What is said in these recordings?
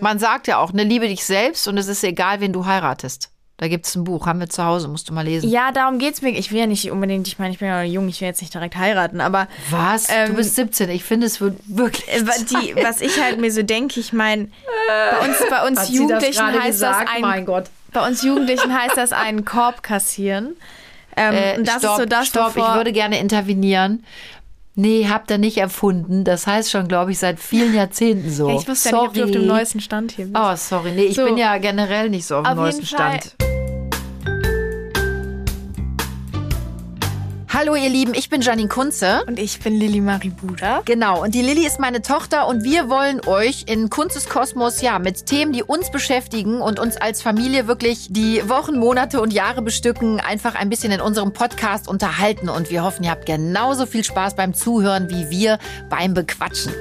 Man sagt ja auch, ne, liebe dich selbst und es ist egal, wen du heiratest. Da gibt es ein Buch, haben wir zu Hause, musst du mal lesen. Ja, darum geht's mir. Ich will ja nicht unbedingt, ich meine, ich bin ja noch jung, ich will jetzt nicht direkt heiraten, aber. Was? Ähm, du bist 17. Ich finde, es wird wirklich. äh, Die, was ich halt mir so denke, ich meine, bei uns, bei uns das Jugendlichen gerade heißt gesagt? das ein, Mein Gott. bei uns Jugendlichen heißt das einen Korb kassieren. Ähm, Äh, und das stopp, ist so das, stopp, ich würde gerne intervenieren. Nee, habt ihr nicht erfunden. Das heißt schon, glaube ich, seit vielen Jahrzehnten so. ja, ich wusste ja nicht, ob du auf dem neuesten Stand hier bist. Oh, sorry. Nee, ich So. bin ja generell nicht so auf dem Auf neuesten jeden Fall. Stand. Hallo ihr Lieben, ich bin Janine Kunze. Und ich bin Lilly Marie Buda. Genau, und die Lilly ist meine Tochter und wir wollen euch in Kunzes Kosmos ja mit Themen, die uns beschäftigen und uns als Familie wirklich die Wochen, Monate und Jahre bestücken, einfach ein bisschen in unserem Podcast unterhalten und wir hoffen, ihr habt genauso viel Spaß beim Zuhören wie wir beim Bequatschen.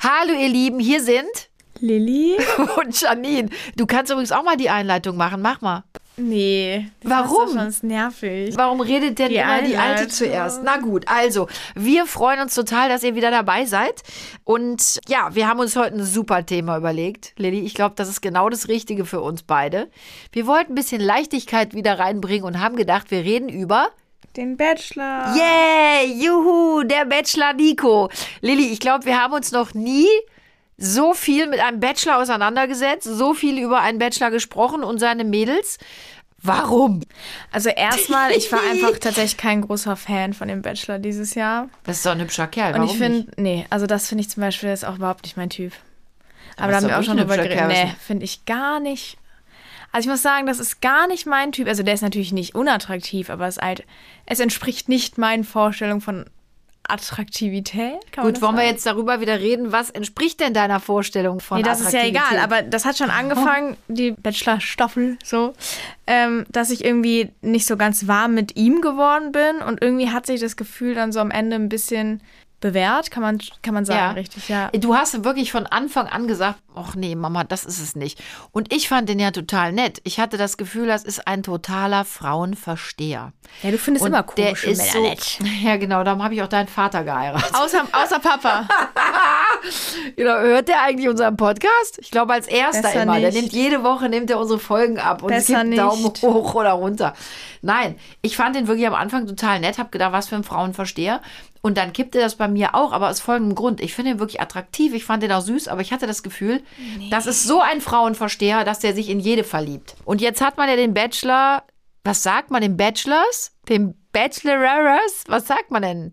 Hallo ihr Lieben, hier sind Lilly? und Janine. Du kannst übrigens auch mal die Einleitung machen, mach mal. Nee. Das Warum? Ist doch schon nervig. Warum redet denn Die immer die Alte Einleitung. zuerst? Na gut, also, wir freuen uns total, dass ihr wieder dabei seid. Und ja, wir haben uns heute ein super Thema überlegt. Lilly, ich glaube, das ist genau das Richtige für uns beide. Wir wollten ein bisschen Leichtigkeit wieder reinbringen und haben gedacht, wir reden über Den Bachelor. Yeah, juhu, der Bachelor Nico. Lilly, ich glaube, wir haben uns noch nie so viel mit einem Bachelor auseinandergesetzt, so viel über einen Bachelor gesprochen und seine Mädels. Warum? Also erstmal, ich war einfach tatsächlich kein großer Fan von dem Bachelor dieses Jahr. Das ist doch ein hübscher Kerl. Und Warum ich finde, nee, also das finde ich zum Beispiel ist auch überhaupt nicht mein Typ. Aber, Aber da haben wir auch schon drüber geredet. Nee, finde ich gar nicht. Also ich muss sagen, das ist gar nicht mein Typ. Also der ist natürlich nicht unattraktiv, aber es, halt, es entspricht nicht meinen Vorstellungen von Attraktivität. Gut, wollen wir jetzt darüber wieder reden? Was entspricht denn deiner Vorstellung von Nee, das ist ja egal, aber das hat schon angefangen, die Bachelor-Staffel so, ähm, dass ich irgendwie nicht so ganz warm mit ihm geworden bin und irgendwie hat sich das Gefühl dann so am Ende ein bisschen bewährt, kann man, kann man sagen, Ja. richtig, ja. Du hast wirklich von Anfang an gesagt, ach nee, Mama, das ist es nicht. Und ich fand den ja total nett. Ich hatte das Gefühl, das ist ein totaler Frauenversteher. Ja, du findest Und immer der komische ist so, Männer nett. Ja, genau, darum habe ich auch deinen Vater geheiratet. Außer, außer Papa. Genau, hört der eigentlich unseren Podcast? Ich glaube als erster Besser immer. Der nicht. nimmt jede Woche nimmt er unsere Folgen ab und es Besser gibt einen Daumen nicht. hoch oder runter. Nein, ich fand den wirklich am Anfang total nett, habe gedacht, was für ein Frauenversteher. Und dann kippte das bei mir auch, aber aus folgendem Grund. Ich finde ihn wirklich attraktiv, ich fand den auch süß, aber ich hatte das Gefühl, das ist so ein Frauenversteher, dass der sich in jede verliebt. Und jetzt hat man ja den Bachelor, was sagt man, den Bachelors? Den Bachelorers? Was sagt man denn?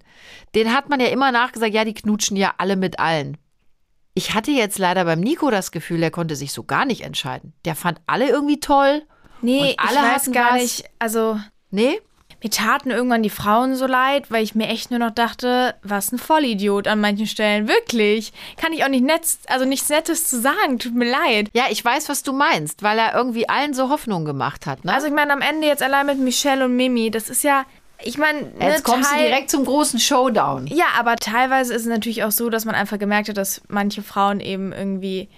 Den hat man ja immer nachgesagt, ja, die knutschen ja alle mit allen. Ich hatte jetzt leider beim Nico das Gefühl, der konnte sich so gar nicht entscheiden. Der fand alle irgendwie toll. Nee, ich weiß hatten gar was. nicht, also Nee? Mir taten irgendwann die Frauen so leid, weil ich mir echt nur noch dachte, was ein Vollidiot an manchen Stellen, wirklich. Kann ich auch nicht nett, also nichts Nettes zu sagen, tut mir leid. Ja, ich weiß, was du meinst, weil er irgendwie allen so Hoffnung gemacht hat. Ne? Also ich meine, am Ende jetzt allein mit Michelle und Mimi, das ist ja, ich meine, jetzt ne, kommst du Teil- direkt zum großen Showdown. Ja, aber teilweise ist es natürlich auch so, dass man einfach gemerkt hat, dass manche Frauen eben irgendwie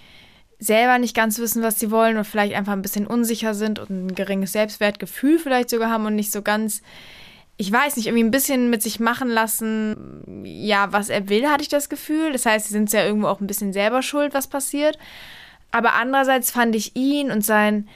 selber nicht ganz wissen, was sie wollen und vielleicht einfach ein bisschen unsicher sind und ein geringes Selbstwertgefühl vielleicht sogar haben und nicht so ganz, ich weiß nicht, irgendwie ein bisschen mit sich machen lassen, ja, was er will, hatte ich das Gefühl. Das heißt, sie sind ja irgendwo auch ein bisschen selber schuld, was passiert. Aber andererseits fand ich ihn und sein,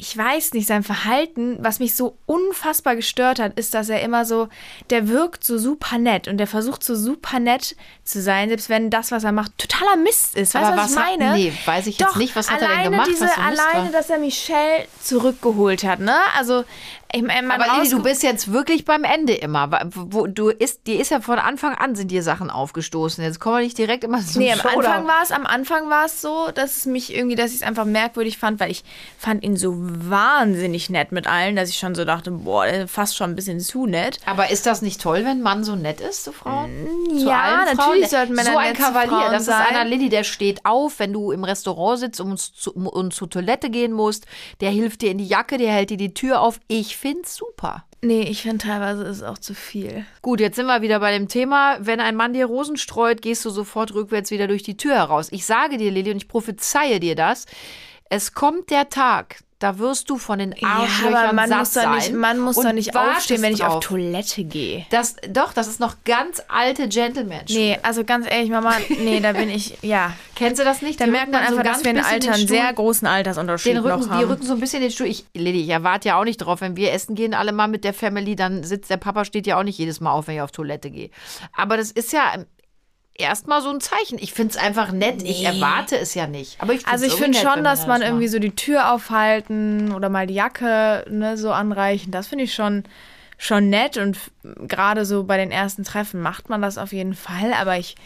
ich weiß nicht, sein Verhalten, was mich so unfassbar gestört hat, ist, dass er immer so, der wirkt so super nett und der versucht so super nett zu sein, selbst wenn das, was er macht, totaler Mist ist. Weißt du, was, was ich hat- meine? nee, weiß ich jetzt nicht. Was hat er denn gemacht, Diese, was so alleine, war? dass er Michelle zurückgeholt hat, ne? Also, ich meine, Aber Lili, du bist jetzt wirklich beim Ende immer. Wo, du ist, dir ist ja von Anfang an sind dir Sachen aufgestoßen. Jetzt kommen wir nicht direkt immer zum Nee, am Showdown. Anfang war es, am Anfang war es so, dass es mich irgendwie, dass ich es einfach merkwürdig fand, weil ich fand ihn so wahnsinnig nett mit allen, dass ich schon so dachte, boah, fast schon ein bisschen zu nett. Aber ist das nicht toll, wenn ein Mann so nett ist zu Frauen? Zu ja, natürlich Frauen? sollten Männer So ein nett zu Kavalier, das sein. ist einer Lilly, der steht auf, wenn du im Restaurant sitzt und, zu, und zur Toilette gehen musst. Der hilft dir in die Jacke, der hält dir die Tür auf. Ich find's super. Nee, ich finde teilweise ist es auch zu viel. Gut, jetzt sind wir wieder bei dem Thema. Wenn ein Mann dir Rosen streut, gehst du sofort rückwärts wieder durch die Tür heraus. Ich sage dir, Lilly, und ich prophezeie dir das. Es kommt der Tag, Da wirst du von den Ja, Arschlöchern aber man satt muss doch nicht, sein man muss doch nicht aufstehen, wenn ich auf drauf. Toilette gehe. Das, doch, das ist noch ganz alte gentleman -Schule. Nee, also ganz ehrlich, Mama, nee, da bin ich, ja. Kennst du das nicht? Da Die merkt man so einfach, ganz dass wir ein Alter, einen sehr großen Altersunterschied den Rücken, noch die haben. rücken so ein bisschen den Stuhl. Ich, Lilly, ich erwarte ja auch nicht drauf, wenn wir essen gehen, alle mal mit der Family, dann sitzt der Papa, steht ja auch nicht jedes Mal auf, wenn ich auf Toilette gehe. Aber das ist ja erstmal so ein Zeichen. Ich finde es einfach nett. Ich erwarte es ja nicht. Aber ich Also ich finde schon, dass man das irgendwie so die Tür aufhalten oder mal die Jacke ne, so anreichen. Das finde ich schon, schon nett. Und gerade so bei den ersten Treffen macht man das auf jeden Fall. Aber ich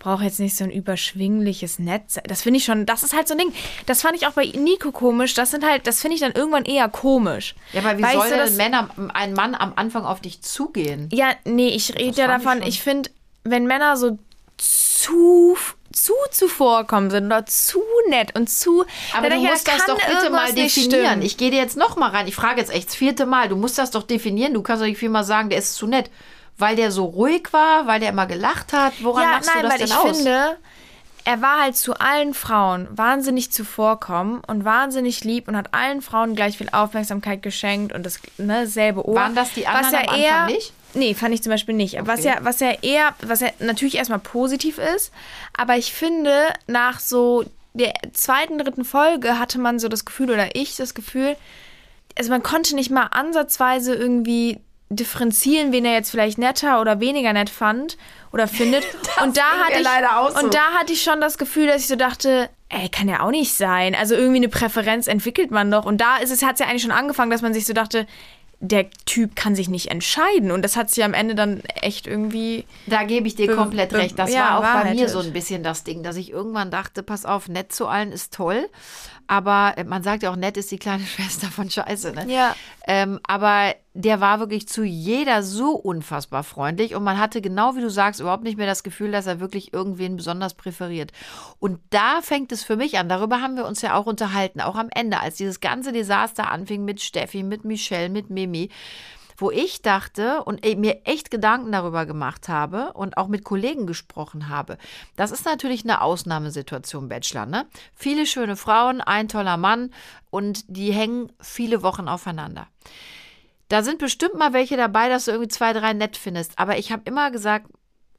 brauche jetzt nicht so ein überschwingliches Netz. Das finde ich schon, das ist halt so ein Ding. Das fand ich auch bei Nico komisch. Das sind halt, das finde ich dann irgendwann eher komisch. Ja, aber wie Weißt soll du, denn Männer, ein Mann am Anfang auf dich zugehen? Ja, nee, ich rede ja ich davon, schon. ich finde, wenn Männer so zu zu zuvorkommen sind oder zu nett und zu. Aber du ich, musst da das doch bitte mal definieren. Ich gehe dir jetzt noch mal rein. Ich frage jetzt echt das vierte Mal. Du musst das doch definieren. Du kannst doch nicht viel mal sagen, der ist zu nett. Weil der so ruhig war, weil der immer gelacht hat. Woran ja, machst nein, du das weil denn ich aus? finde, er war halt zu allen Frauen wahnsinnig zuvorkommen und wahnsinnig lieb und hat allen Frauen gleich viel Aufmerksamkeit geschenkt und das ne, selbe Ohr. Waren das die anderen was ja am Anfang eher, nicht? Nee, fand ich zum Beispiel nicht. Was Okay. ja, was ja eher, was ja natürlich erstmal positiv ist, aber ich finde, nach so der zweiten, dritten Folge hatte man so das Gefühl, oder ich das Gefühl, also man konnte nicht mal ansatzweise irgendwie differenzieren, wen er jetzt vielleicht netter oder weniger nett fand oder findet. und da hatte ich leider auch so. und da hatte ich schon das Gefühl, dass ich so dachte, ey, kann ja auch nicht sein. Also irgendwie eine Präferenz entwickelt man doch. Und da ist es, hat es ja eigentlich schon angefangen, dass man sich so dachte, der Typ kann sich nicht entscheiden. Und das hat sich am Ende dann echt irgendwie. Da gebe ich dir komplett recht. Das ja, war auch bei mir so ein bisschen das Ding, dass ich irgendwann dachte, pass auf, nett zu allen ist toll. Aber äh, man sagt ja auch, nett ist die kleine Schwester von Scheiße. Ne? Ja. Ähm, aber der war wirklich zu jeder so unfassbar freundlich und man hatte genau wie du sagst überhaupt nicht mehr das Gefühl, dass er wirklich irgendwen besonders präferiert. Und da fängt es für mich an. Darüber haben wir uns ja auch unterhalten, auch am Ende, als dieses ganze Desaster anfing mit Steffi, mit Michelle, mit Mimi wo ich dachte und eh- mir echt Gedanken darüber gemacht habe und auch mit Kollegen gesprochen habe. Das ist natürlich eine Ausnahmesituation, Bachelor, ne? Viele schöne Frauen, ein toller Mann und die hängen viele Wochen aufeinander. Da sind bestimmt mal welche dabei, dass du irgendwie zwei, drei nett findest. Aber ich habe immer gesagt,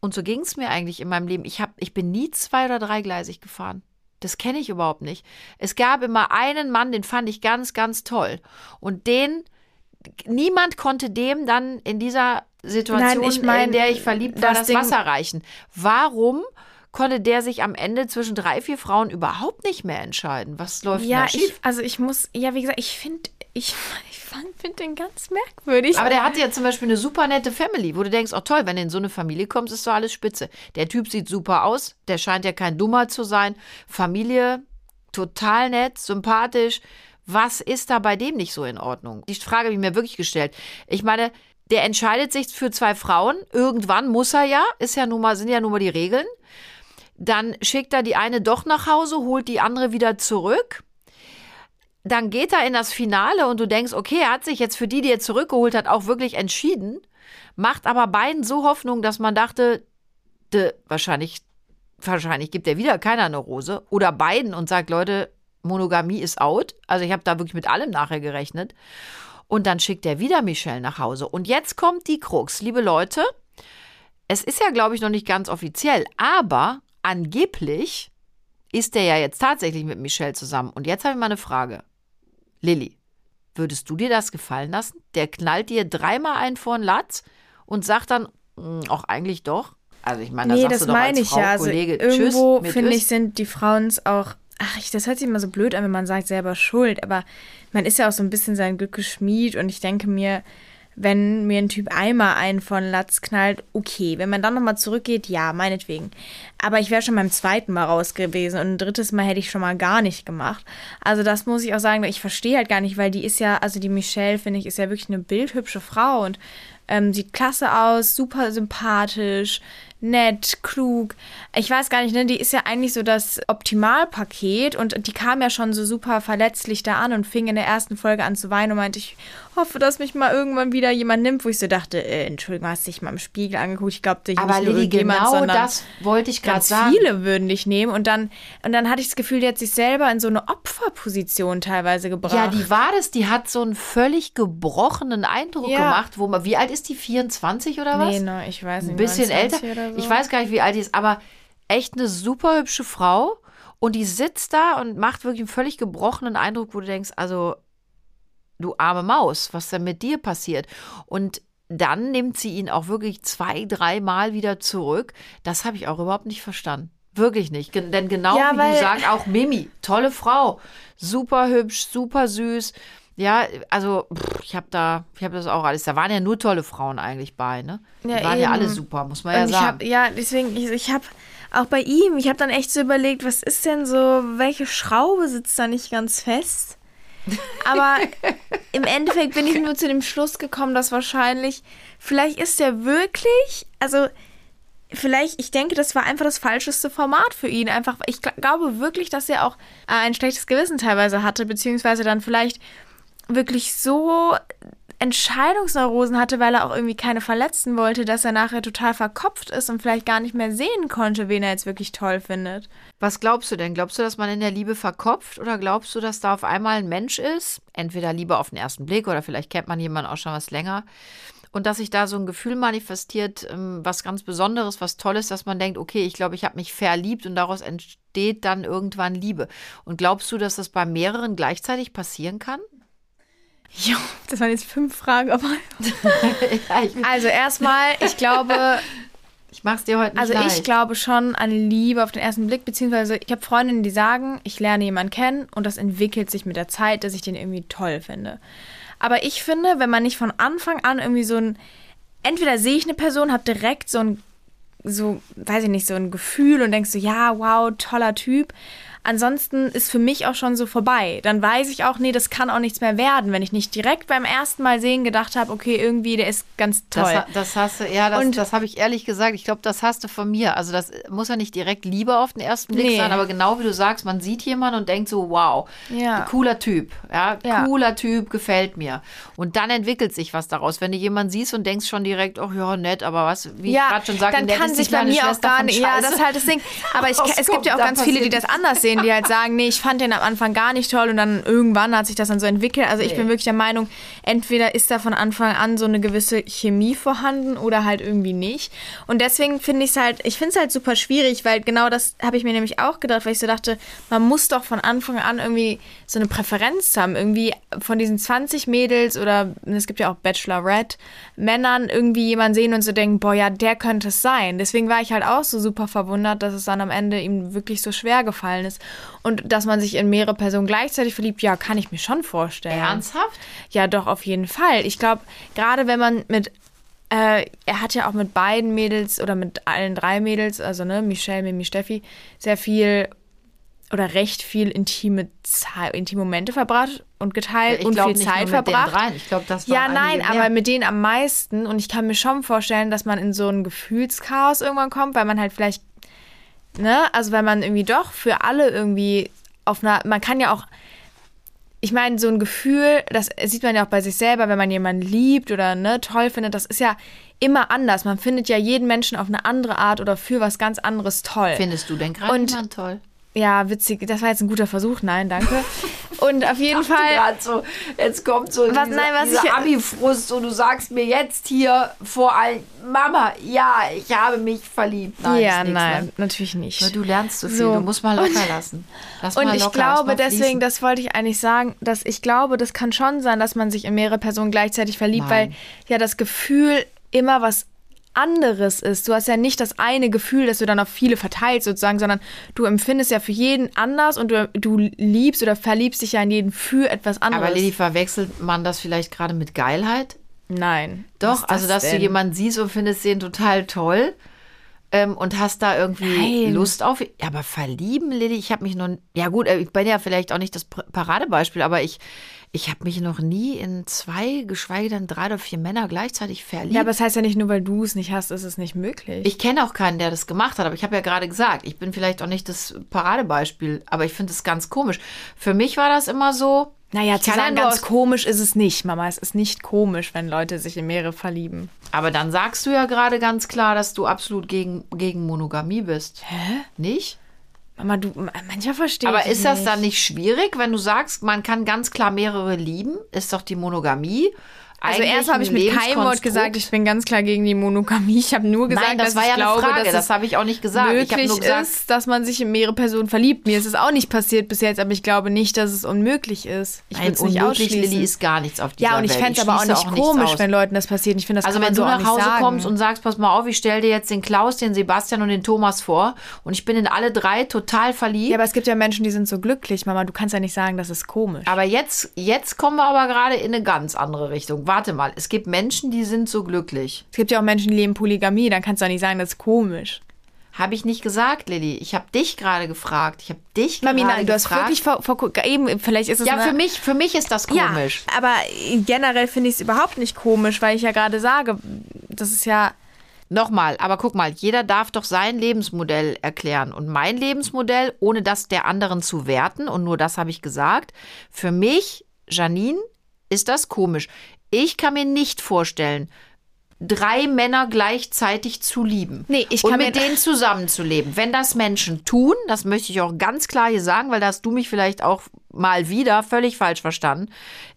und so ging es mir eigentlich in meinem Leben, ich, hab, ich bin nie zwei- oder dreigleisig gefahren. Das kenne ich überhaupt nicht. Es gab immer einen Mann, den fand ich ganz, ganz toll. Und den, niemand konnte dem dann in dieser Situation, Nein, ich mein, in der ich verliebt war, das das Ding- Wasser reichen. Warum konnte der sich am Ende zwischen drei, vier Frauen überhaupt nicht mehr entscheiden? Was läuft Ja, da schief? ich, also ich muss, ja, wie gesagt, ich finde, ich, ich finde den ganz merkwürdig. Aber der hatte ja zum Beispiel eine super nette Family, wo du denkst, oh toll, wenn du in so eine Familie kommst, ist doch alles spitze. Der Typ sieht super aus, der scheint ja kein Dummer zu sein. Familie, total nett, sympathisch. Was ist da bei dem nicht so in Ordnung? Die Frage habe ich mir wirklich gestellt. Ich meine, der entscheidet sich für zwei Frauen. Irgendwann muss er ja, ist ja nun mal, sind ja nun mal die Regeln. Dann schickt er die eine doch nach Hause, holt die andere wieder zurück dann geht er in das Finale und du denkst, okay, er hat sich jetzt für die, die er zurückgeholt hat, auch wirklich entschieden, macht aber beiden so Hoffnung, dass man dachte, de, wahrscheinlich, wahrscheinlich gibt er wieder keiner eine Rose oder beiden und sagt, Leute, Monogamie ist out. Also ich habe da wirklich mit allem nachher gerechnet. Und dann schickt er wieder Michelle nach Hause. Und jetzt kommt die Krux, liebe Leute. Es ist ja, glaube ich, noch nicht ganz offiziell, aber angeblich ist er ja jetzt tatsächlich mit Michelle zusammen. Und jetzt habe ich mal eine Frage. Lilly, würdest du dir das gefallen lassen? Der knallt dir dreimal ein vor den Latz und sagt dann, "Mm, auch eigentlich doch. Also ich meine, da nee, sagst das du doch meine als ich Frau, ja. Also Kollege, irgendwo, finde ich, sind die Frauen auch. Ach, ich, das hört sich immer so blöd an, wenn man sagt, selber schuld. Aber man ist ja auch so ein bisschen sein Glück geschmied. Und ich denke mir, wenn mir ein Typ einmal einen von Latz knallt, okay. Wenn man dann nochmal zurückgeht, ja, meinetwegen. Aber ich wäre schon beim zweiten Mal raus gewesen. Und ein drittes Mal hätte ich schon mal gar nicht gemacht. Also das muss ich auch sagen, ich verstehe halt gar nicht, weil die ist ja, also die Michelle, finde ich, ist ja wirklich eine bildhübsche Frau und ähm, sieht klasse aus, super sympathisch, nett, klug. Ich weiß gar nicht, ne, die ist ja eigentlich so das Optimalpaket und die kam ja schon so super verletzlich da an und fing in der ersten Folge an zu weinen und meinte, ich hoffe, dass mich mal irgendwann wieder jemand nimmt, wo ich so dachte, äh, Entschuldigung, hast dich mal im Spiegel angeguckt, ich glaube, dich Aber nicht nur Lilly, irgendjemand, genau sondern das wollte ich gerade sagen. viele würden dich nehmen und dann und dann hatte ich das Gefühl, die hat sich selber in so eine Opferposition teilweise gebracht. Ja, die war das, die hat so einen völlig gebrochenen Eindruck Ja. gemacht, wo man, wie alt ist die? 24 oder was? Nee, ne, ich weiß nicht. Ein bisschen 29 älter. Oder so. Ich weiß gar nicht, wie alt die ist, aber echt eine super hübsche Frau. Und die sitzt da und macht wirklich einen völlig gebrochenen Eindruck, wo du denkst, also, du arme Maus, was denn mit dir passiert? Und dann nimmt sie ihn auch wirklich zwei, dreimal wieder zurück. Das habe ich auch überhaupt nicht verstanden. Wirklich nicht. Gen- Denn genau Ja, wie du sagst, auch Mimi, tolle Frau. Super hübsch, super süß. Ja, also pff, ich habe da, ich habe das auch alles. Da waren ja nur tolle Frauen eigentlich bei, ne? Die Ja, waren ja alle eben. super, muss man ja Und ich sagen. habe, ja, deswegen, ich, ich habe auch bei ihm, ich habe dann echt so überlegt, was ist denn so, welche Schraube sitzt da nicht ganz fest? Aber im Endeffekt bin ich nur zu dem Schluss gekommen, dass wahrscheinlich, vielleicht ist er wirklich, also vielleicht, ich denke, das war einfach das falscheste Format für ihn. Einfach, ich gl- glaube wirklich, dass er auch ein schlechtes Gewissen teilweise hatte, beziehungsweise dann vielleicht wirklich so Entscheidungsneurosen hatte, weil er auch irgendwie keine verletzen wollte, dass er nachher total verkopft ist und vielleicht gar nicht mehr sehen konnte, wen er jetzt wirklich toll findet. Was glaubst du denn? Glaubst du, dass man in der Liebe verkopft oder glaubst du, dass da auf einmal ein Mensch ist? Entweder Liebe auf den ersten Blick oder vielleicht kennt man jemanden auch schon was länger. Und dass sich da so ein Gefühl manifestiert, ähm, was ganz Besonderes, was Tolles, dass man denkt, okay, ich glaube, ich habe mich verliebt und daraus entsteht dann irgendwann Liebe. Und glaubst du, dass das bei mehreren gleichzeitig passieren kann? Jo, das waren jetzt fünf Fragen, aber. ja, Also erstmal, ich glaube, ich mach's dir heute nicht also leicht. ich glaube schon an Liebe auf den ersten Blick, beziehungsweise ich habe Freundinnen, die sagen, ich lerne jemanden kennen und das entwickelt sich mit der Zeit, dass ich den irgendwie toll finde. Aber ich finde, wenn man nicht von Anfang an irgendwie so ein, entweder sehe ich eine Person, habe direkt so ein, so, weiß ich nicht, so ein Gefühl und denkst so, ja, wow, toller Typ. Ansonsten ist für mich auch schon so vorbei. Dann weiß ich auch, nee, das kann auch nichts mehr werden, wenn ich nicht direkt beim ersten Mal sehen gedacht habe, okay, irgendwie, der ist ganz toll. Das, das hast du, ja, das, Und- das habe ich ehrlich gesagt. Ich glaube, das hast du von mir. Also das muss ja nicht direkt Liebe auf den ersten Blick Nee. sein, aber genau wie du sagst, man sieht jemanden und denkt so, wow, Ja. cooler Typ, ja, Ja. cooler Typ, gefällt mir. Und dann entwickelt sich was daraus. Wenn du jemanden siehst und denkst schon direkt, oh ja, nett, aber was, wie ich gerade schon sagte, dann kann ist sich bei mir auch gar nicht. Ja, das ist halt das Ding. Aber ich, es gibt ja auch ganz viele, die das anders sehen, die halt sagen, nee, ich fand den am Anfang gar nicht toll und dann irgendwann hat sich das dann so entwickelt. Also ich Nee. bin wirklich der Meinung, entweder ist da von Anfang an so eine gewisse Chemie vorhanden oder halt irgendwie nicht. Und deswegen finde ich es halt, ich finde es halt super schwierig, weil genau das habe ich mir nämlich auch gedacht, weil ich so dachte, man muss doch von Anfang an irgendwie so eine Präferenz haben. Irgendwie von diesen 20 Mädels oder es gibt ja auch Bachelorette, Männern irgendwie jemanden sehen und so denken, boah, ja, der könnte es sein. Deswegen war ich halt auch so super verwundert, dass es dann am Ende ihm wirklich so schwer gefallen ist. Und dass man sich in mehrere Personen gleichzeitig verliebt, ja, kann ich mir schon vorstellen. Ernsthaft? Ja, doch, auf jeden Fall. Ich glaube, gerade wenn man mit, äh, er hat ja auch mit beiden Mädels oder mit allen drei Mädels, also ne, Michelle, Mimi, Steffi, sehr viel oder recht viel intime, Zeit, intime Momente verbracht und geteilt Ich und viel nicht Zeit nur mit den verbracht. Ich glaube, das Ja, waren nein, mehr. aber mit denen am meisten. Und ich kann mir schon vorstellen, dass man in so ein Gefühlschaos irgendwann kommt, weil man halt vielleicht, ne, also weil man irgendwie doch für alle irgendwie auf einer, man kann ja auch, ich meine, so ein Gefühl, das sieht man ja auch bei sich selber, wenn man jemanden liebt oder ne, toll findet, das ist ja immer anders. Man findet ja jeden Menschen auf eine andere Art oder für was ganz anderes toll. Findest du denn gerade Und- jemand toll? Ja, witzig. Das war jetzt ein guter Versuch. Nein, danke. Und auf jeden Fall. so, jetzt kommt so Was- dieser, nein, was dieser ich- Abi-Frust und du sagst mir jetzt hier vor allem, Mama, ja, ich habe mich verliebt. Nein, ja, nein, ne? natürlich nicht. Nur Du lernst so viel, So. du musst mal locker Und- lassen. Lass Und mal ich locker, lass glaube deswegen, das wollte ich eigentlich sagen, dass ich glaube, das kann schon sein, dass man sich in mehrere Personen gleichzeitig verliebt, Nein. weil ja das Gefühl immer was anderes ist. Du hast ja nicht das eine Gefühl, das du dann auf viele verteilst sozusagen, sondern du empfindest ja für jeden anders und du, du liebst oder verliebst dich ja in jeden für etwas anderes. Aber Lilly, verwechselt man das vielleicht gerade mit Geilheit? Nein. Doch, Was ist also dass denn? du jemanden siehst und findest den total toll. Ähm, und hast da irgendwie Nein. Lust auf. Aber verlieben, Lilly, ich habe mich noch. Ja, gut, ich bin ja vielleicht auch nicht das Paradebeispiel, aber ich, ich habe mich noch nie in zwei, geschweige denn drei oder vier Männer gleichzeitig verliebt. Ja, aber es heißt ja nicht nur, weil du es nicht hast, ist es nicht möglich. ich kenne auch keinen, der das gemacht hat, aber ich habe ja gerade gesagt, ich bin vielleicht auch nicht das Paradebeispiel, aber ich finde es ganz komisch. Für mich war das immer so. Naja, zu sagen, ganz komisch ist es nicht, Mama. Es ist nicht komisch, wenn Leute sich in mehrere verlieben. Aber dann sagst du ja gerade ganz klar, dass du absolut gegen, gegen Monogamie bist. Hä? Nicht? Mama, du, mancher versteht Aber ist das nicht. dann nicht schwierig, wenn du sagst, man kann ganz klar mehrere lieben? Ist doch die Monogamie. Also erst habe ich mit keinem Wort gesagt, ich bin ganz klar gegen die Monogamie. Ich habe nur gesagt, Nein, das dass war ich ja glaube, Frage, dass das habe ich auch nicht gesagt. Möglich gesagt, ist, dass man sich in mehrere Personen verliebt. Mir ist es auch nicht passiert bis jetzt, aber ich glaube nicht, dass es unmöglich ist. Ich nein, würde es nicht unmöglich, ausschließen. Lilly, ist gar nichts auf dieser ja, und ich Welt. fände es aber auch nicht nichts komisch, aus. wenn Leuten das passiert. Ich finde, das Also wenn du auch nach Hause sagen. kommst und sagst, pass mal auf, ich stelle dir jetzt den Klaus, den Sebastian und den Thomas vor und ich bin in alle drei total verliebt. ja, aber es gibt ja Menschen, die sind so glücklich, Mama. Du kannst ja nicht sagen, das ist komisch. Aber jetzt, jetzt kommen wir aber gerade in eine ganz andere Richtung. Warte mal, es gibt Menschen, die sind so glücklich. Es gibt ja auch Menschen, die leben Polygamie. Dann kannst du auch nicht sagen, das ist komisch. Habe ich nicht gesagt, Lilly. Ich habe dich gerade gefragt. Ich habe dich Mami, gerade nein, du hast gefragt. wirklich vor, vor eben, vielleicht ist es ja, für mich, für mich ist das komisch. Ja, aber generell finde ich es überhaupt nicht komisch, weil ich ja gerade sage, das ist ja. Nochmal, aber guck mal, jeder darf doch sein Lebensmodell erklären. Und mein Lebensmodell, ohne das der anderen zu werten, und nur das habe ich gesagt, für mich, Janine, ist das komisch. Ich kann mir nicht vorstellen, drei Männer gleichzeitig zu lieben. Nee, ich und kann mit mir- denen zusammenzuleben. Wenn das Menschen tun, das möchte ich auch ganz klar hier sagen, weil da hast du mich vielleicht auch mal wieder völlig falsch verstanden.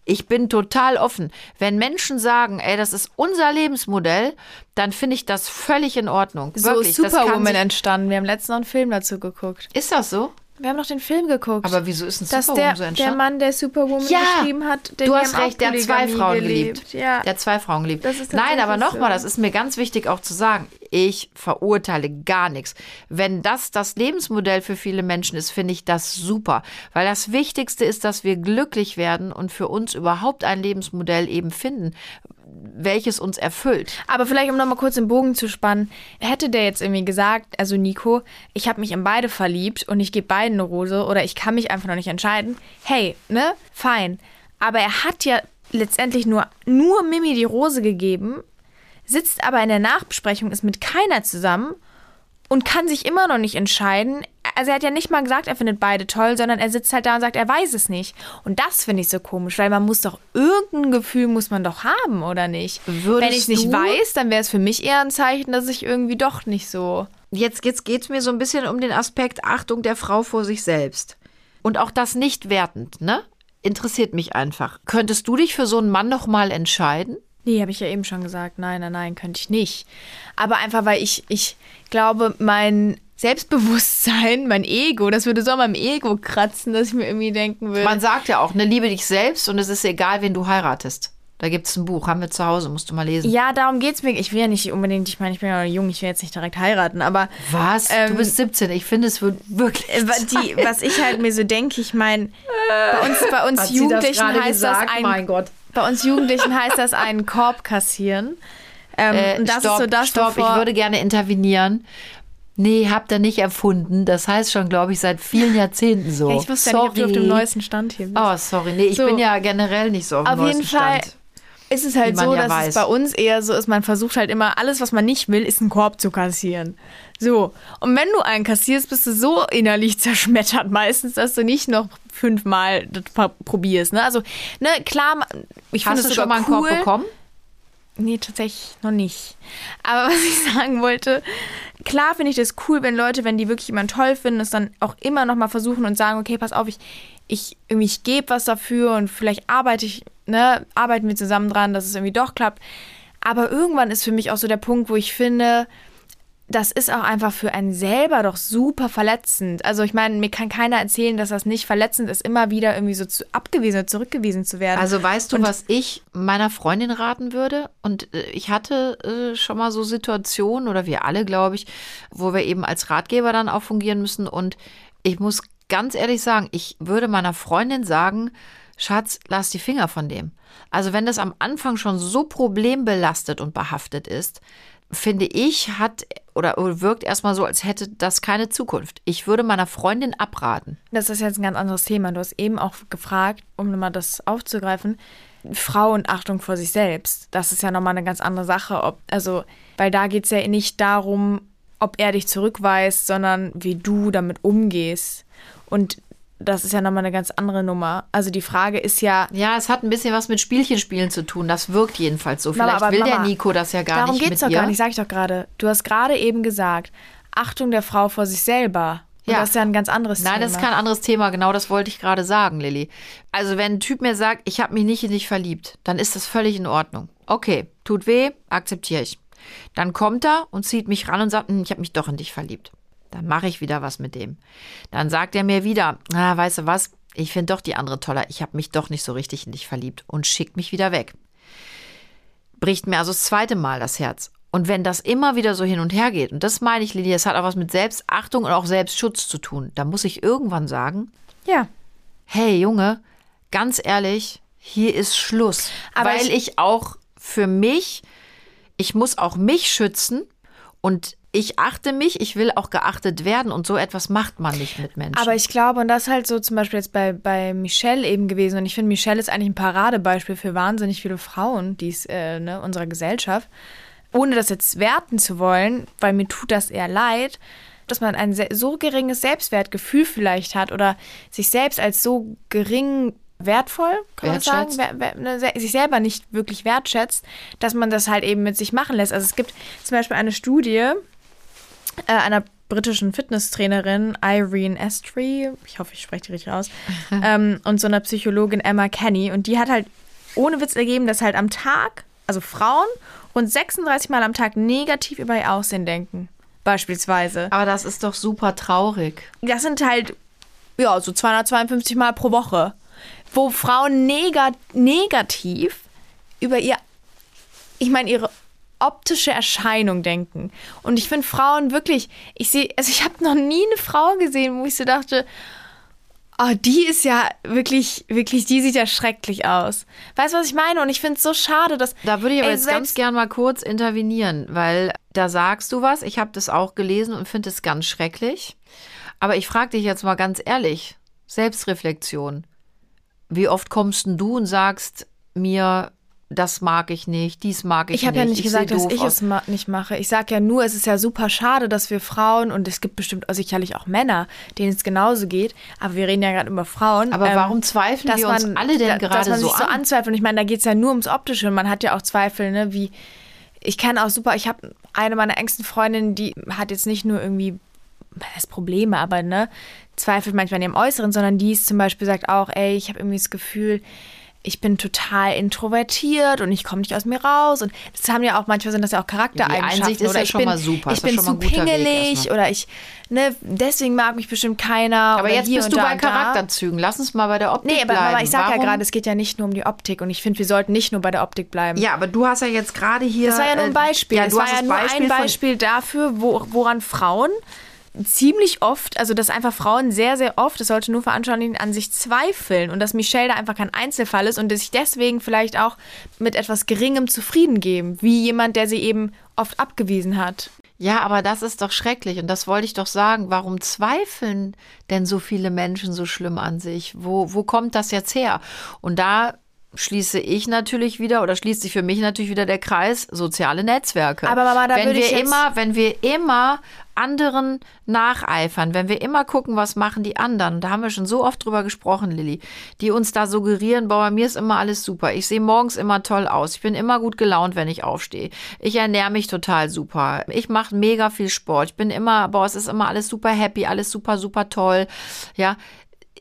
Ich bin total offen. Wenn Menschen sagen, ey, das ist unser Lebensmodell, dann finde ich das völlig in Ordnung. So Wirklich, ist Superwoman entstanden. Wir haben letztens noch einen Film dazu geguckt. Ist das so? Wir haben noch den Film geguckt. Aber wieso ist ein dass Superwoman der, so der entstanden? Mann, der Superwoman Ja, geschrieben hat, der du hast recht, der hat zwei Frauen gelebt. geliebt. Ja. Der hat zwei Frauen geliebt. Nein, aber nochmal, so. das ist mir ganz wichtig auch zu sagen. Ich verurteile gar nichts. Wenn das das Lebensmodell für viele Menschen ist, finde ich das super. Weil das Wichtigste ist, dass wir glücklich werden und für uns überhaupt ein Lebensmodell eben finden, welches uns erfüllt. Aber vielleicht, um nochmal kurz den Bogen zu spannen, hätte der jetzt irgendwie gesagt, also Nico, ich habe mich in beide verliebt und ich gebe beiden eine Rose oder ich kann mich einfach noch nicht entscheiden. Hey, ne? Fein. Aber er hat ja letztendlich nur, nur Mimi die Rose gegeben, sitzt aber in der Nachbesprechung, ist mit keiner zusammen und kann sich immer noch nicht entscheiden. Also er hat ja nicht mal gesagt, er findet beide toll, sondern er sitzt halt da und sagt, er weiß es nicht. Und das finde ich so komisch, weil man muss doch irgendein Gefühl muss man doch haben, oder nicht? Würdest Wenn ich es nicht weiß, dann wäre es für mich eher ein Zeichen, dass ich irgendwie doch nicht so. Jetzt, jetzt geht es mir so ein bisschen um den Aspekt Achtung der Frau vor sich selbst. Und auch das nicht wertend, ne? Interessiert mich einfach. Könntest du dich für so einen Mann noch mal entscheiden? Nee, habe ich ja eben schon gesagt. Nein, nein, nein, könnte ich nicht. Aber einfach, weil ich, ich glaube, mein Selbstbewusstsein, mein Ego, das würde so an meinem Ego kratzen, dass ich mir irgendwie denken würde. Man sagt ja auch, ne, liebe dich selbst und es ist egal, wen du heiratest. Da gibt es ein Buch, haben wir zu Hause, musst du mal lesen. ja, darum geht's mir. Ich will ja nicht unbedingt, ich meine, ich bin ja noch jung, ich will jetzt nicht direkt heiraten, aber Was? Ähm, du bist 17. Ich finde, es wird wirklich. äh, die, was ich halt mir so denke, ich meine, bei uns, bei uns Jugendlichen heißt gesagt? das ein, Mein Gott. Bei uns Jugendlichen heißt das einen Korb kassieren. Ähm, Äh, und das stopp, ist so das, stopp, ich würde gerne intervenieren. Nee, habt ihr nicht erfunden. Das heißt schon, glaube ich, seit vielen Jahrzehnten so. Ja, ich wusste ja nicht, ob du auf dem neuesten Stand hier bist. Oh, sorry. Nee, ich So. bin ja generell nicht so auf dem Auf jeden neuesten Fall Stand. ist es halt so, ja dass weiß. es bei uns eher so ist, man versucht halt immer, alles, was man nicht will, ist einen Korb zu kassieren. So. Und wenn du einen kassierst, bist du so innerlich zerschmettert meistens, dass du nicht noch fünfmal das probierst. Ne? Also, ne, klar, ich finde Hast es du schon mal einen cool. Korb bekommen? Nee, tatsächlich noch nicht. Aber was ich sagen wollte, klar finde ich das cool, wenn Leute, wenn die wirklich jemanden toll finden, es dann auch immer noch mal versuchen und sagen, okay, pass auf, ich, ich, irgendwie, ich gebe was dafür und vielleicht arbeite ich, ne, arbeiten wir zusammen dran, dass es irgendwie doch klappt. Aber irgendwann ist für mich auch so der Punkt, wo ich finde, das ist auch einfach für einen selber doch super verletzend. Also ich meine, mir kann keiner erzählen, dass das nicht verletzend ist, immer wieder irgendwie so zu, abgewiesen oder zurückgewiesen zu werden. Also weißt du, Und- was ich meiner Freundin raten würde? Und äh, ich hatte äh, schon mal so Situationen, oder wir alle, glaube ich, wo wir eben als Ratgeber dann auch fungieren müssen. Und ich muss ganz ehrlich sagen, ich würde meiner Freundin sagen, Schatz, lass die Finger von dem. Also wenn das am Anfang schon so problembelastet und behaftet ist, finde ich, hat oder wirkt erstmal so, als hätte das keine Zukunft. Ich würde meiner Freundin abraten. Das ist jetzt ein ganz anderes Thema. Du hast eben auch gefragt, um nochmal das aufzugreifen, Frau und Achtung vor sich selbst. Das ist ja nochmal eine ganz andere Sache. Ob, also, weil da geht es ja nicht darum, ob er dich zurückweist, sondern wie du damit umgehst. Und das ist ja nochmal eine ganz andere Nummer. Also die Frage ist ja. Ja, es hat ein bisschen was mit Spielchenspielen zu tun. Das wirkt jedenfalls so. Vielleicht Mama, will Mama, der Nico das ja gar darum nicht. Darum geht es doch gar nicht, sag ich doch gerade. Du hast gerade eben gesagt, Achtung der Frau vor sich selber. Und ja. das ist ja ein ganz anderes Nein, Thema. Nein, das ist kein anderes Thema. Genau das wollte ich gerade sagen, Lilly. Also, wenn ein Typ mir sagt, ich habe mich nicht in dich verliebt, dann ist das völlig in Ordnung. Okay, tut weh, akzeptiere ich. Dann kommt er und zieht mich ran und sagt, hm, ich habe mich doch in dich verliebt. Dann mache ich wieder was mit dem. Dann sagt er mir wieder, ah, weißt du was, ich finde doch die andere toller, ich habe mich doch nicht so richtig in dich verliebt und schickt mich wieder weg. Bricht mir also das zweite Mal das Herz. Und wenn das immer wieder so hin und her geht, und das meine ich, Lydia, es hat auch was mit Selbstachtung und auch Selbstschutz zu tun, dann muss ich irgendwann sagen, ja. Hey Junge, ganz ehrlich, hier ist Schluss. Aber weil ich, ich auch für mich, ich muss auch mich schützen und ich achte mich, ich will auch geachtet werden und so etwas macht man nicht mit Menschen. Aber ich glaube, und das ist halt so zum Beispiel jetzt bei, bei Michelle eben gewesen, und ich finde, Michelle ist eigentlich ein Paradebeispiel für wahnsinnig viele Frauen dies, äh, ne, unserer Gesellschaft ohne das jetzt werten zu wollen, weil mir tut das eher leid, dass man ein so geringes Selbstwertgefühl vielleicht hat oder sich selbst als so gering wertvoll, kann man sagen, ne, sich selber nicht wirklich wertschätzt, dass man das halt eben mit sich machen lässt. Also es gibt zum Beispiel eine Studie äh, einer britischen Fitnesstrainerin Irene Estrie, ich hoffe, ich spreche die richtig aus, ähm, und so einer Psychologin Emma Kenny und die hat halt ohne Witz ergeben, dass halt am Tag, also Frauen und 36 Mal am Tag negativ über ihr Aussehen denken. Beispielsweise. Aber das ist doch super traurig. Das sind halt, ja, so 252 Mal pro Woche, wo Frauen negat negativ über ihr, ich meine, ihre optische Erscheinung denken. Und ich finde Frauen wirklich, ich sehe, also ich habe noch nie eine Frau gesehen, wo ich so dachte, Oh, die ist ja wirklich, wirklich, die sieht ja schrecklich aus. Weißt du, was ich meine? Und ich finde es so schade, dass. Da würde ich aber ey, jetzt ganz gern mal kurz intervenieren, weil da sagst du was. Ich habe das auch gelesen und finde es ganz schrecklich. Aber ich frage dich jetzt mal ganz ehrlich: Selbstreflexion. Wie oft kommst denn du und sagst mir, das mag ich nicht, dies mag ich, ich nicht. Ich habe ja nicht gesagt, dass ich aus. es ma nicht mache. Ich sage ja nur, es ist ja super schade, dass wir Frauen und es gibt bestimmt sicherlich auch Männer, denen es genauso geht, aber wir reden ja gerade über Frauen. Aber ähm, warum zweifeln wir uns alle denn gerade dass man so sich so an? anzweifeln? Ich meine, da geht es ja nur ums Optische und man hat ja auch Zweifel, ne, wie ich kann auch super, ich habe eine meiner engsten Freundinnen, die hat jetzt nicht nur irgendwie das Probleme, aber ne, zweifelt manchmal an ihrem Äußeren, sondern die ist zum Beispiel sagt auch, ey, ich habe irgendwie das Gefühl, ich bin total introvertiert und ich komme nicht aus mir raus. Und das haben ja auch manchmal sind das ja auch Charaktereigenschaften. Die ist oder ja ich schon bin, mal super. Ich bin zu pingelig oder ich, ne, deswegen mag mich bestimmt keiner. Aber jetzt bist du bei Charakterzügen. Lass uns mal bei der Optik nee, aber, bleiben. ich sag Warum? ja gerade, es geht ja nicht nur um die Optik und ich finde, wir sollten nicht nur bei der Optik bleiben. Ja, aber du hast ja jetzt gerade hier. Das war ja nur ein äh, Beispiel. Ja, das war ja nur Beispiel ein Beispiel dafür, wo, woran Frauen ziemlich oft, also dass einfach Frauen sehr, sehr oft, das sollte nur veranschaulichen, an sich zweifeln und dass Michelle da einfach kein Einzelfall ist und sich deswegen vielleicht auch mit etwas Geringem zufrieden geben, wie jemand, der sie eben oft abgewiesen hat. Ja, aber das ist doch schrecklich und das wollte ich doch sagen. Warum zweifeln denn so viele Menschen so schlimm an sich? Wo, wo kommt das jetzt her? Und da schließe ich natürlich wieder oder schließt sich für mich natürlich wieder der Kreis soziale Netzwerke. Aber Mama, da wenn wir immer, wenn wir immer anderen nacheifern, wenn wir immer gucken, was machen die anderen, da haben wir schon so oft drüber gesprochen, Lilly, die uns da suggerieren, boah, bei mir ist immer alles super, ich sehe morgens immer toll aus, ich bin immer gut gelaunt, wenn ich aufstehe, ich ernähre mich total super, ich mache mega viel Sport, ich bin immer, boah, es ist immer alles super happy, alles super, super toll, ja.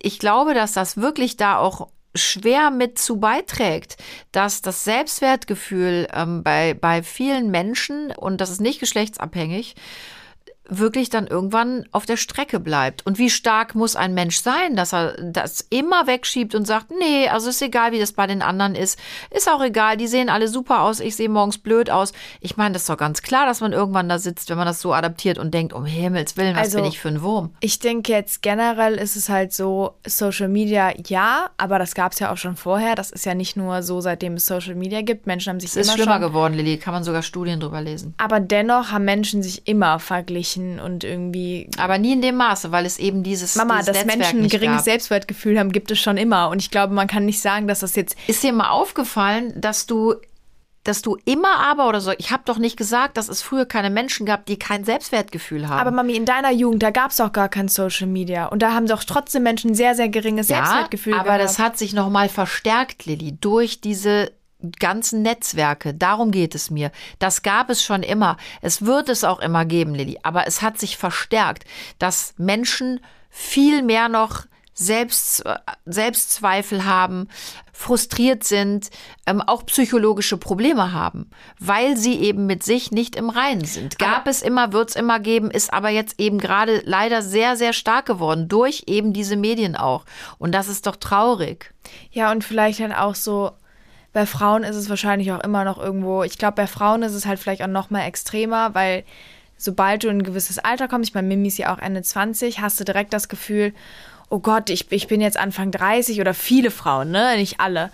Ich glaube, dass das wirklich da auch schwer mit zu beiträgt, dass das Selbstwertgefühl ähm, bei, bei vielen Menschen, und das ist nicht geschlechtsabhängig, wirklich dann irgendwann auf der Strecke bleibt. Und wie stark muss ein Mensch sein, dass er das immer wegschiebt und sagt, nee, also ist egal, wie das bei den anderen ist. Ist auch egal, die sehen alle super aus, ich sehe morgens blöd aus. Ich meine, das ist doch ganz klar, dass man irgendwann da sitzt, wenn man das so adaptiert und denkt, um Himmels Willen, was Also, bin ich für ein Wurm? Ich denke jetzt generell ist es halt so, Social Media ja, aber das gab es ja auch schon vorher. Das ist ja nicht nur so, seitdem es Social Media gibt. Menschen haben sich Es ist immer schlimmer schon geworden, Lilly, kann man sogar Studien drüber lesen. Aber dennoch haben Menschen sich immer verglichen und irgendwie. Aber nie in dem Maße, weil es eben dieses, Mama, dieses dass Netzwerk Menschen ein geringes gab. Selbstwertgefühl haben, gibt es schon immer. Und ich glaube, man kann nicht sagen, dass das jetzt. Ist dir mal aufgefallen, dass du, dass du immer aber oder so, ich habe doch nicht gesagt, dass es früher keine Menschen gab, die kein Selbstwertgefühl haben. Aber Mami, in deiner Jugend, da gab es auch gar kein Social Media. Und da haben doch trotzdem Menschen ein sehr, sehr geringes Selbstwertgefühl aber gehabt. das hat sich nochmal verstärkt, Lilly, durch diese ganzen Netzwerke. Darum geht es mir. Das gab es schon immer. Es wird es auch immer geben, Lilly. Aber es hat sich verstärkt, dass Menschen viel mehr noch Selbst, äh, Selbstzweifel haben, frustriert sind, ähm, auch psychologische Probleme haben, weil sie eben mit sich nicht im Reinen sind. Gab es immer, wird es immer geben, ist aber jetzt eben gerade leider sehr, sehr stark geworden, durch eben diese Medien auch. Und das ist doch traurig. Ja, und vielleicht dann auch so, bei Frauen ist es wahrscheinlich auch immer noch irgendwo, ich glaube, bei Frauen ist es halt vielleicht auch noch mal extremer, weil sobald du in ein gewisses Alter kommst, ich meine, Mimi ist ja auch Ende 20, hast du direkt das Gefühl, oh Gott, ich, ich bin jetzt Anfang 30 oder viele Frauen, ne, nicht alle.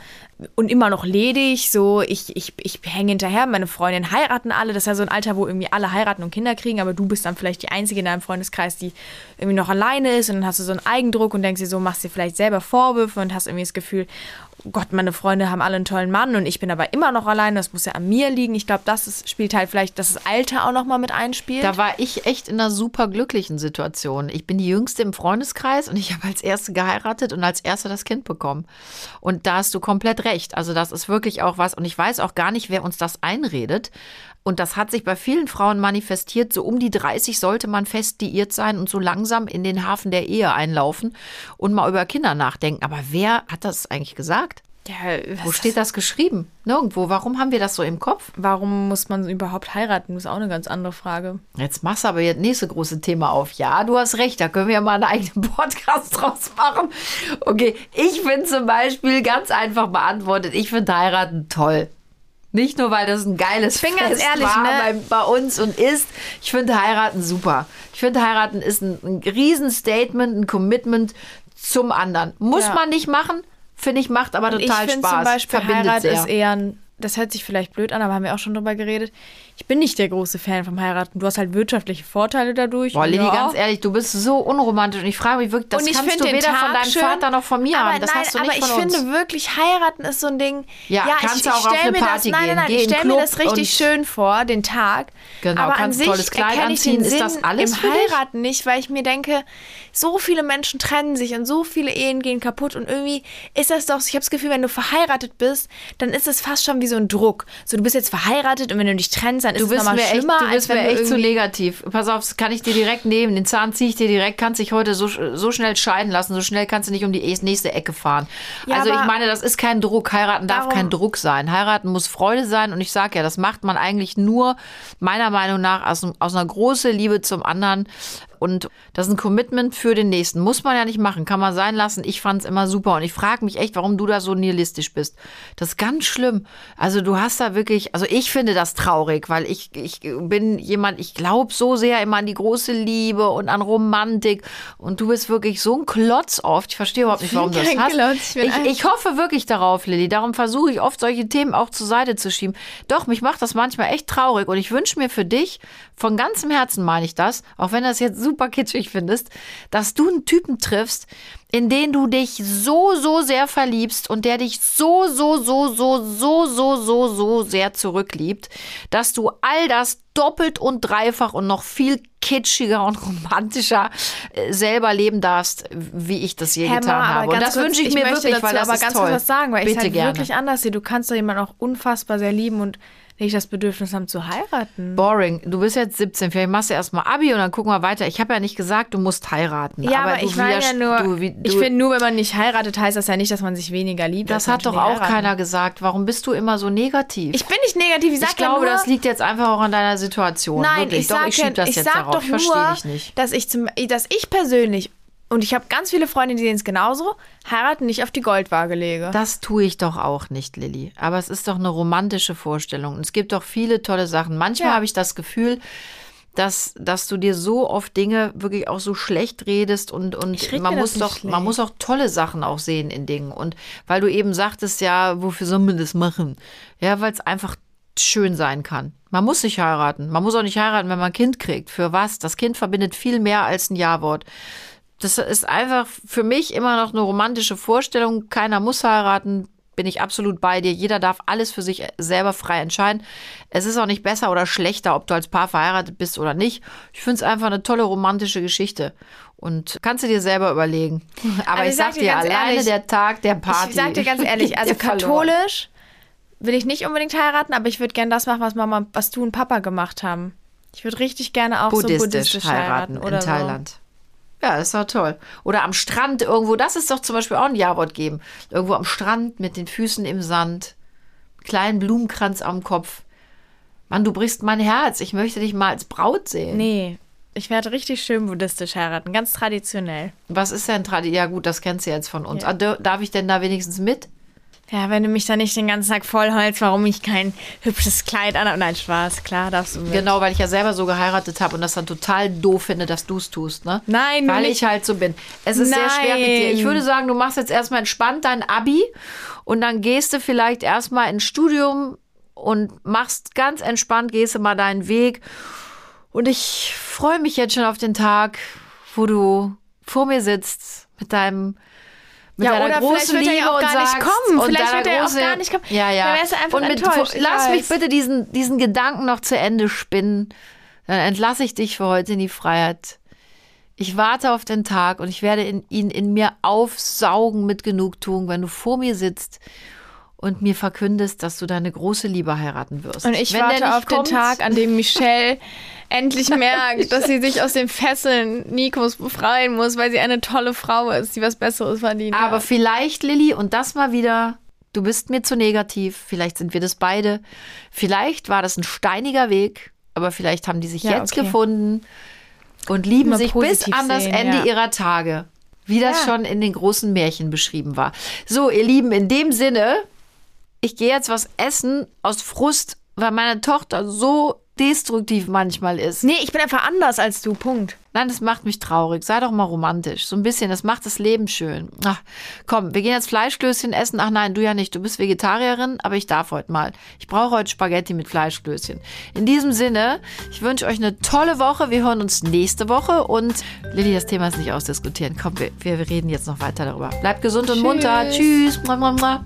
Und immer noch ledig, so ich, ich, ich hänge hinterher, meine Freundinnen heiraten alle. Das ist ja so ein Alter, wo irgendwie alle heiraten und Kinder kriegen, aber du bist dann vielleicht die Einzige in deinem Freundeskreis, die irgendwie noch alleine ist und dann hast du so einen Eigendruck und denkst dir so, machst dir vielleicht selber Vorwürfe und hast irgendwie das Gefühl, Gott, meine Freunde haben alle einen tollen Mann und ich bin aber immer noch alleine, das muss ja an mir liegen. Ich glaube, das ist, spielt halt vielleicht, dass das Alter auch nochmal mit einspielt. Da war ich echt in einer super glücklichen Situation. Ich bin die Jüngste im Freundeskreis und ich habe als Erste geheiratet und als Erste das Kind bekommen. Und da hast du komplett recht. Also das ist wirklich auch was. Und ich weiß auch gar nicht, wer uns das einredet. Und das hat sich bei vielen Frauen manifestiert. So um die 30 sollte man fest liiert sein und so langsam in den Hafen der Ehe einlaufen und mal über Kinder nachdenken. Aber wer hat das eigentlich gesagt? ja, Wo steht das geschrieben? Nirgendwo. Warum haben wir das so im Kopf? Warum muss man überhaupt heiraten? Das ist auch eine ganz andere Frage. Jetzt machst du aber jetzt nächste große Thema auf. Ja, du hast recht, da können wir ja mal einen eigenen Podcast draus machen. Okay, ich finde zum Beispiel ganz einfach beantwortet, ich finde heiraten toll. Nicht nur, weil das ein geiles ganz Fest ehrlich, war ne? bei, bei uns und ist. Ich finde heiraten super. Ich finde heiraten ist ein, ein Riesenstatement, ein Commitment zum anderen. Muss Ja. man nicht machen, finde ich, macht aber total ich finde Spaß. zum Beispiel, Verbindet Heirat sehr. ist eher ein, das hört sich vielleicht blöd an, aber haben wir auch schon drüber geredet. Ich bin nicht der große Fan vom Heiraten. Du hast halt wirtschaftliche Vorteile dadurch. Boah, Lilly, Ja. ganz ehrlich, du bist so unromantisch und ich frage mich wirklich, das und ich kannst finde du weder Tag von deinem schön, Vater noch von mir aber haben. Das nein, hast du aber nicht ich von uns. finde wirklich, heiraten ist so ein Ding. Ja, ja kannst ich, du auch ich auf eine Party das, gehen. nein, nein, Geh ich stelle mir das richtig schön vor, den Tag. Genau, aber an kannst sich tolles Kleid ich anziehen. Ist das alles im? Heiraten nicht, weil ich mir denke, so viele Menschen trennen sich und so viele Ehen gehen kaputt und irgendwie ist das doch, ich habe das Gefühl, wenn du verheiratet bist, dann ist es fast schon wie so ein Druck. So, du bist jetzt verheiratet und wenn du dich trennst, dann ist Du es bist nochmal mir echt, schlimmer, du bist mir echt zu negativ. Pass auf, das kann ich dir direkt nehmen. Den Zahn ziehe ich dir direkt. Kannst dich heute so, so schnell scheiden lassen. So schnell kannst du nicht um die nächste Ecke fahren. Ja, also ich meine, das ist kein Druck. Heiraten darf kein Druck sein. Heiraten muss Freude sein. Und ich sage ja, das macht man eigentlich nur, meiner Meinung nach, aus, aus einer großen Liebe zum anderen. Und das ist ein Commitment für den nächsten. Muss man ja nicht machen, kann man sein lassen. Ich fand es immer super. Und ich frage mich echt, warum du da so nihilistisch bist. Das ist ganz schlimm. Also du hast da wirklich, also ich finde das traurig, weil ich, ich bin jemand, ich glaube so sehr immer an die große Liebe und an Romantik. Und du bist wirklich so ein Klotz oft. Ich verstehe überhaupt nicht, warum du das hast. Klotz, ich Ich, ich hoffe wirklich darauf, Lilly. Darum versuche ich oft solche Themen auch zur Seite zu schieben. Doch, mich macht das manchmal echt traurig. Und ich wünsche mir für dich, von ganzem Herzen meine ich das, auch wenn das jetzt super kitschig findest, dass du einen Typen triffst, in den du dich so, so sehr verliebst und der dich so, so, so, so, so, so, so, so sehr zurückliebt, dass du all das doppelt und dreifach und noch viel kitschiger und romantischer äh, selber leben darfst, wie ich das je Herr getan habe. Und das kurz, wünsche ich mir möchte wirklich, dazu weil das aber ist ganz toll. kurz was sagen, weil ich Bitte es halt gerne. wirklich anders sehe. Du kannst doch jemanden auch unfassbar sehr lieben und nicht das Bedürfnis haben zu heiraten. Boring. Du bist jetzt 17, vielleicht machst du erstmal Abi und dann gucken wir weiter. Ich habe ja nicht gesagt, du musst heiraten. Ja, aber du ich meine ja nur- Du, wie- du, Ich finde, nur wenn man nicht heiratet, heißt das ja nicht, dass man sich weniger liebt. das hat doch auch heiraten. keiner gesagt. Warum bist du immer so negativ? Ich bin nicht negativ. Ich, ich glaube, ja nur, das liegt jetzt einfach auch an deiner Situation. Nein, Wirklich. ich doch, sag, ich schieb ja, das ich jetzt sag darauf. doch Ich verstehe nur, nicht. dass ich zum, dass ich persönlich und ich habe ganz viele Freunde, die sehen es genauso, heiraten nicht auf die Goldwaage lege. Das tue ich doch auch nicht, Lilly. Aber es ist doch eine romantische Vorstellung. Und es gibt doch viele tolle Sachen. Manchmal Ja. habe ich das Gefühl, dass, dass du dir so oft Dinge wirklich auch so schlecht redest und, und man muss doch, man schlecht. muss auch tolle Sachen auch sehen in Dingen. Und weil du eben sagtest, ja, wofür soll man das machen? Ja, weil es einfach schön sein kann. Man muss nicht heiraten. Man muss auch nicht heiraten, wenn man ein Kind kriegt. Für was? Das Kind verbindet viel mehr als ein Ja-Wort. Das ist einfach für mich immer noch eine romantische Vorstellung. Keiner muss heiraten. Bin ich absolut bei dir. Jeder darf alles für sich selber frei entscheiden. Es ist auch nicht besser oder schlechter, ob du als Paar verheiratet bist oder nicht. Ich finde es einfach eine tolle romantische Geschichte. Und kannst du dir selber überlegen. Aber Also ich sag sag dir alleine ehrlich, der Tag der Party. Ich sag dir ganz ehrlich, also katholisch will ich nicht unbedingt heiraten, aber ich würde gerne das machen, was Mama, was du und Papa gemacht haben. Ich würde richtig gerne auch buddhistisch, so buddhistisch heiraten heiraten oder in Thailand. Ja, ist doch toll. Oder am Strand irgendwo, das ist doch zum Beispiel auch ein Ja-Wort geben. Irgendwo am Strand mit den Füßen im Sand, kleinen Blumenkranz am Kopf. Mann, du brichst mein Herz. Ich möchte dich mal als Braut sehen. Nee, ich werde richtig schön buddhistisch heiraten, ganz traditionell. Was ist denn Tradition? Ja, gut, das kennst du jetzt von uns. Ja. Ah, Darf ich denn da wenigstens mit? Ja, wenn du mich da nicht den ganzen Tag vollholst, warum ich kein hübsches Kleid an Nein, Spaß, klar, darfst du mit. Genau, weil ich ja selber so geheiratet habe und das dann total doof finde, dass du es tust, ne? Nein, Weil nicht. ich halt so bin. Es ist sehr schwer mit dir. Ich Nein. würde sagen, du machst jetzt erstmal entspannt dein Abi und dann gehst du vielleicht erstmal ins Studium und machst ganz entspannt, gehst du mal deinen Weg. Und ich freue mich jetzt schon auf den Tag, wo du vor mir sitzt mit deinem mit Ja, oder großen vielleicht wird er ja auch gar nicht kommen. Vielleicht wird er ja auch große- gar nicht kommen. Ja, ja. Dann wärst du einfach und mit, enttäuscht, lass mich bitte diesen, diesen Gedanken noch zu Ende spinnen. Dann entlasse ich dich für heute in die Freiheit. Ich warte auf den Tag und ich werde in, ihn in mir aufsaugen mit Genugtuung, wenn du vor mir sitzt und mir verkündest, dass du deine große Liebe heiraten wirst. Und ich Wenn warte auf kommt, den Tag, an dem Michelle endlich merkt, dass sie sich aus den Fesseln Nikos befreien muss, weil sie eine tolle Frau ist, die was Besseres verdient. Aber hat. vielleicht, Lilly, und das mal wieder, du bist mir zu negativ, vielleicht sind wir das beide. Vielleicht war das ein steiniger Weg, aber vielleicht haben die sich Ja, jetzt okay. gefunden und lieben Immer sich bis positiv an das sehen, Ende ja. ihrer Tage. Wie das Ja. schon in den großen Märchen beschrieben war. So, ihr Lieben, in dem Sinne, ich gehe jetzt was essen aus Frust, weil meine Tochter so destruktiv manchmal ist. Nee, ich bin einfach anders als du, Punkt. Nein, das macht mich traurig. Sei doch mal romantisch. So ein bisschen, das macht das Leben schön. Ach, komm, wir gehen jetzt Fleischklößchen essen. Ach nein, du ja nicht. Du bist Vegetarierin, aber ich darf heute mal. Ich brauche heute Spaghetti mit Fleischklößchen. In diesem Sinne, ich wünsche euch eine tolle Woche. Wir hören uns nächste Woche. Und Lilly, das Thema ist nicht ausdiskutieren. Komm, wir, wir reden jetzt noch weiter darüber. Bleibt gesund und munter. Tschüss. Mua, mua, mua.